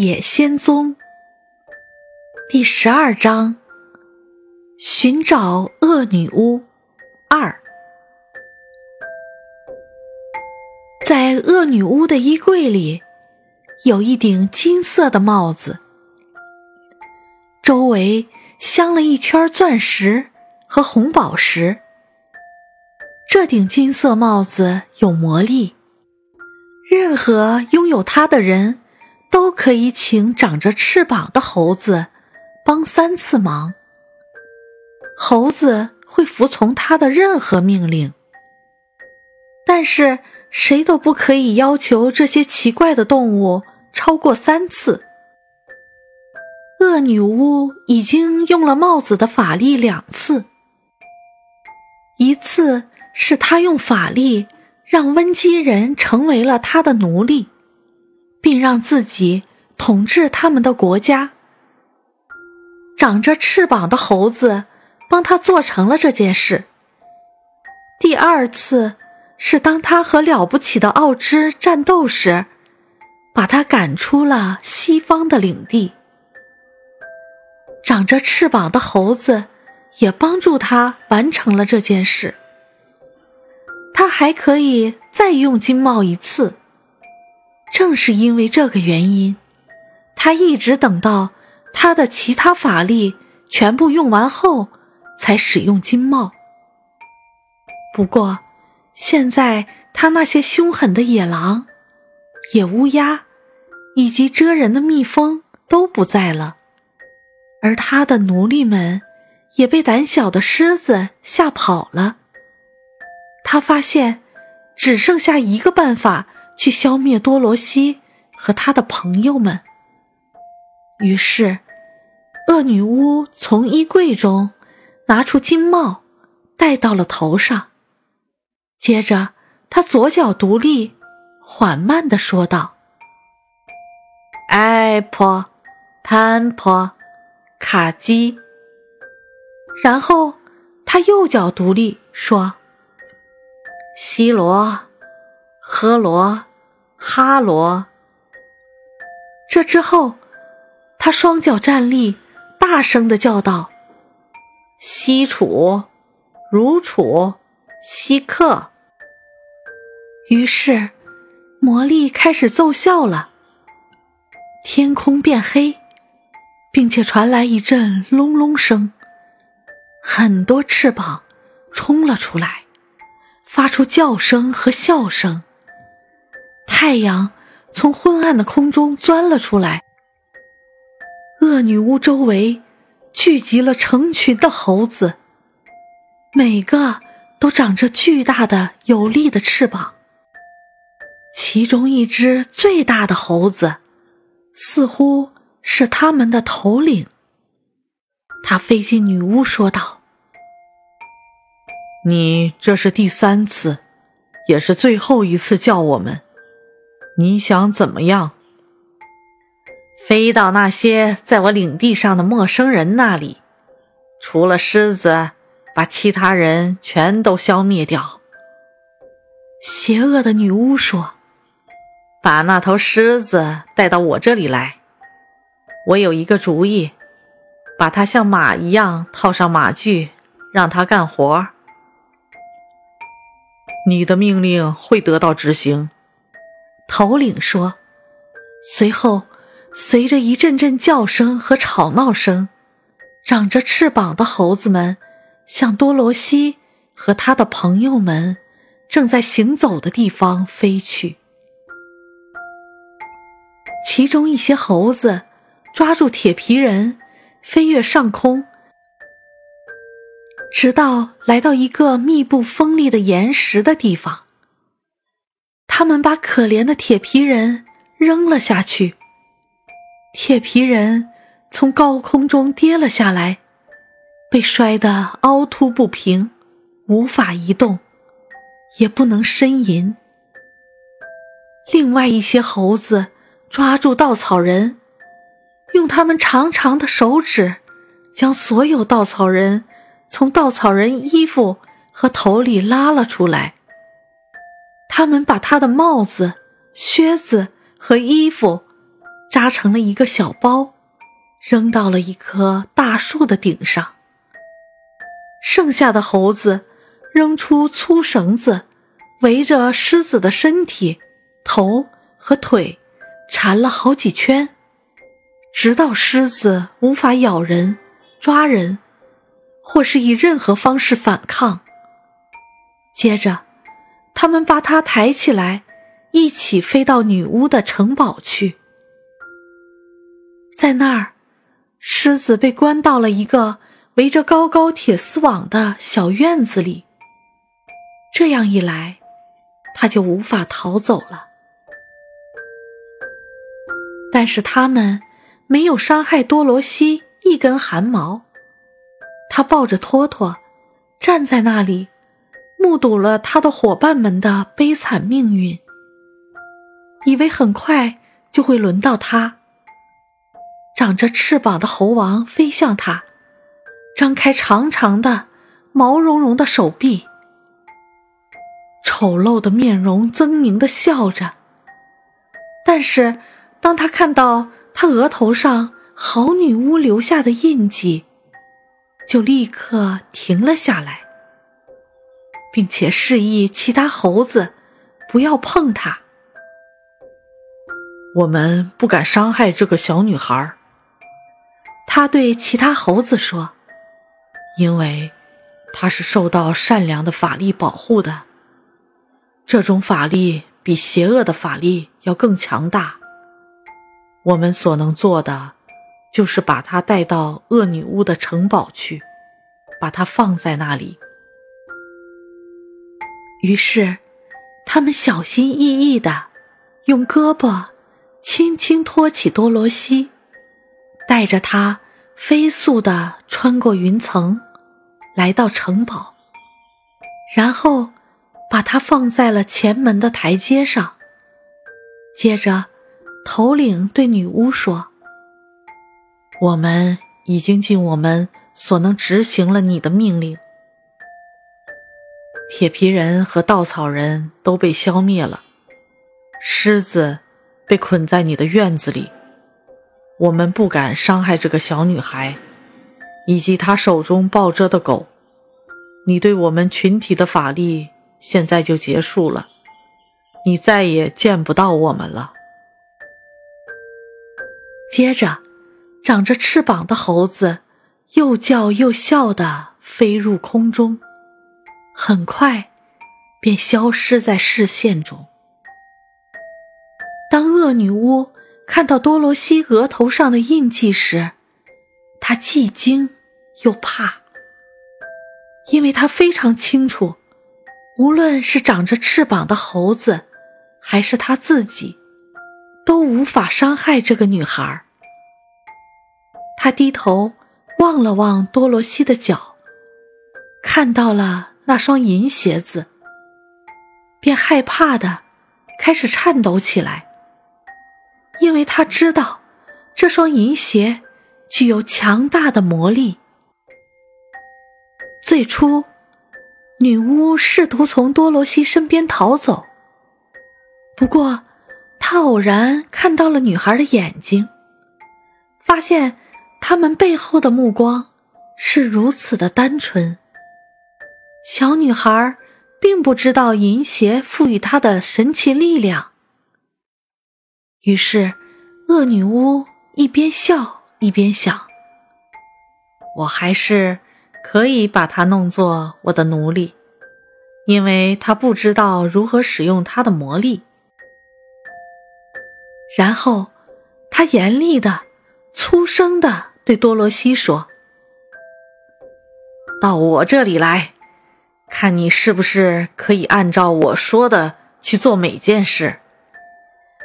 野仙踪第十二章：寻找恶女巫二。在恶女巫的衣柜里，有一顶金色的帽子，周围镶了一圈钻石和红宝石。这顶金色帽子有魔力，任何拥有它的人。都可以请长着翅膀的猴子帮三次忙。猴子会服从他的任何命令，但是谁都不可以要求这些奇怪的动物超过三次。恶女巫已经用了帽子的法力两次，一次是她用法力让温基人成为了她的奴隶。并让自己统治他们的国家。长着翅膀的猴子帮他做成了这件事。第二次是当他和了不起的奥芝战斗时，把他赶出了西方的领地。长着翅膀的猴子也帮助他完成了这件事。他还可以再用金帽一次。正是因为这个原因，他一直等到他的其他法力全部用完后，才使用金帽。不过，现在他那些凶狠的野狼、野乌鸦以及蜇人的蜜蜂都不在了，而他的奴隶们也被胆小的狮子吓跑了。他发现，只剩下一个办法。去消灭多罗西和他的朋友们。于是，恶女巫从衣柜中拿出金帽，戴到了头上。接着，她左脚独立，缓慢的说道：“艾婆，潘婆，卡基。”然后，她右脚独立，说：“西罗，呵罗。”哈罗。这之后，他双脚站立，大声的叫道：“西楚，如楚，西克。”于是，魔力开始奏效了。天空变黑，并且传来一阵隆隆声，很多翅膀冲了出来，发出叫声和笑声。太阳从昏暗的空中钻了出来，恶女巫周围聚集了成群的猴子，每个都长着巨大的有力的翅膀。其中一只最大的猴子，似乎是他们的头领。他飞进女巫说道：“你这是第三次，也是最后一次叫我们。”你想怎么样？飞到那些在我领地上的陌生人那里，除了狮子，把其他人全都消灭掉。邪恶的女巫说：“把那头狮子带到我这里来，我有一个主意，把它像马一样套上马具，让它干活。你的命令会得到执行。”头领说：“随后，随着一阵阵叫声和吵闹声，长着翅膀的猴子们向多罗西和他的朋友们正在行走的地方飞去。其中一些猴子抓住铁皮人，飞跃上空，直到来到一个密布锋利的岩石的地方。”他们把可怜的铁皮人扔了下去，铁皮人从高空中跌了下来，被摔得凹凸不平，无法移动，也不能呻吟。另外一些猴子抓住稻草人，用他们长长的手指将所有稻草人从稻草人衣服和头里拉了出来。他们把他的帽子、靴子和衣服扎成了一个小包，扔到了一棵大树的顶上。剩下的猴子扔出粗绳子，围着狮子的身体、头和腿缠了好几圈，直到狮子无法咬人、抓人，或是以任何方式反抗。接着，他们把他抬起来，一起飞到女巫的城堡去。在那儿，狮子被关到了一个围着高高铁丝网的小院子里。这样一来，他就无法逃走了。但是他们没有伤害多罗西一根汗毛。他抱着托托，站在那里，目睹了他的伙伴们的悲惨命运，以为很快就会轮到他。长着翅膀的猴王飞向他，张开长长的、毛茸茸的手臂，丑陋的面容狰狞的笑着。但是，当他看到他额头上好女巫留下的印记，就立刻停了下来，并且示意其他猴子不要碰它。我们不敢伤害这个小女孩。他对其他猴子说：“因为他是受到善良的法力保护的，这种法力比邪恶的法力要更强大。我们所能做的，就是把他带到恶女巫的城堡去，把他放在那里。”于是，他们小心翼翼的用胳膊轻轻托起多罗西。带着他飞速的穿过云层，来到城堡，然后把它放在了前门的台阶上。接着，头领对女巫说：“我们已经尽我们所能执行了你的命令。铁皮人和稻草人都被消灭了，狮子被捆在你的院子里。”我们不敢伤害这个小女孩，以及她手中抱着的狗。你对我们群体的法力现在就结束了，你再也见不到我们了。接着，长着翅膀的猴子又叫又笑的飞入空中，很快便消失在视线中。当恶女巫。看到多罗西额头上的印记时，她既惊又怕，因为她非常清楚，无论是长着翅膀的猴子，还是她自己，都无法伤害这个女孩。他低头望了望多罗西的脚，看到了那双银鞋子，便害怕的开始颤抖起来。因为他知道，这双银鞋具有强大的魔力。最初，女巫试图从多罗西身边逃走，不过，她偶然看到了女孩的眼睛，发现他们背后的目光是如此的单纯。小女孩并不知道银鞋赋予她的神奇力量。于是，恶女巫一边笑一边想：“我还是可以把她弄作我的奴隶，因为她不知道如何使用她的魔力。”然后，他严厉的、粗声的对多罗西说：“到我这里来，看你是不是可以按照我说的去做每件事。”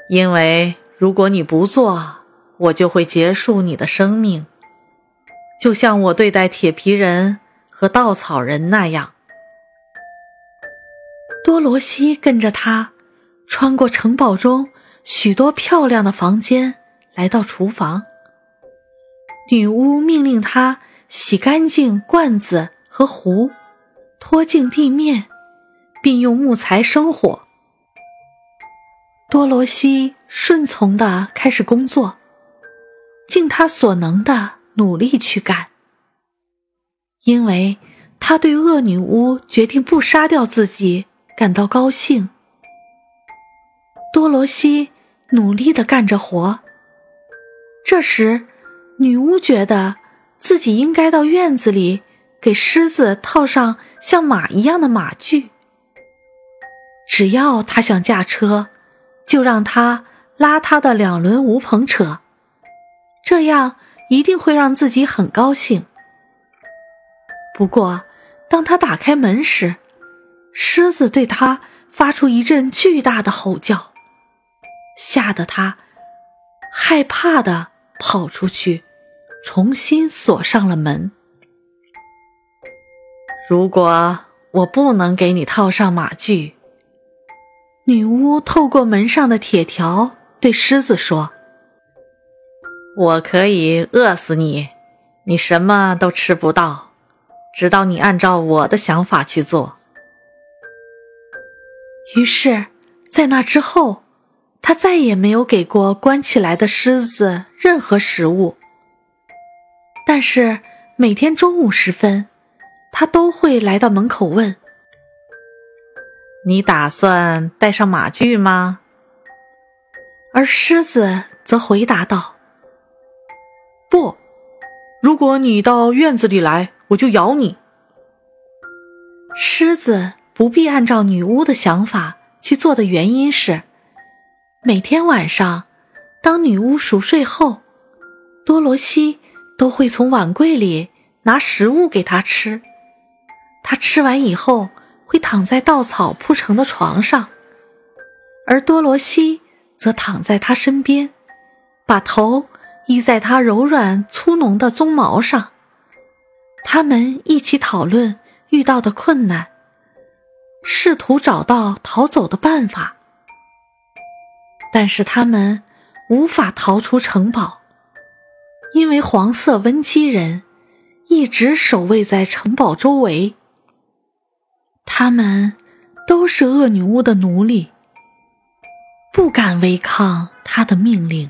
因为如果你不做，我就会结束你的生命，就像我对待铁皮人和稻草人那样。多罗西跟着他，穿过城堡中许多漂亮的房间，来到厨房。女巫命令他洗干净罐子和壶，拖净地面，并用木材生火。多罗西顺从的开始工作，尽他所能的努力去干，因为他对恶女巫决定不杀掉自己感到高兴。多罗西努力的干着活。这时，女巫觉得自己应该到院子里给狮子套上像马一样的马具。只要他想驾车，就让他拉他的两轮无篷车，这样一定会让自己很高兴。不过，当他打开门时，狮子对他发出一阵巨大的吼叫，吓得他害怕的跑出去，重新锁上了门。如果我不能给你套上马具，女巫透过门上的铁条对狮子说：“我可以饿死你，你什么都吃不到，直到你按照我的想法去做。”于是，在那之后，他再也没有给过关起来的狮子任何食物。但是每天中午时分，他都会来到门口问。你打算带上马具吗？而狮子则回答道：“不，如果你到院子里来，我就咬你。”狮子不必按照女巫的想法去做的原因是，每天晚上，当女巫熟睡后，多罗西都会从碗柜里拿食物给她吃。他吃完以后。会躺在稻草铺成的床上，而多罗西则躺在他身边，把头依在他柔软粗浓的鬃毛上。他们一起讨论遇到的困难，试图找到逃走的办法。但是他们无法逃出城堡，因为黄色温基人一直守卫在城堡周围。他们都是恶女巫的奴隶，不敢违抗她的命令。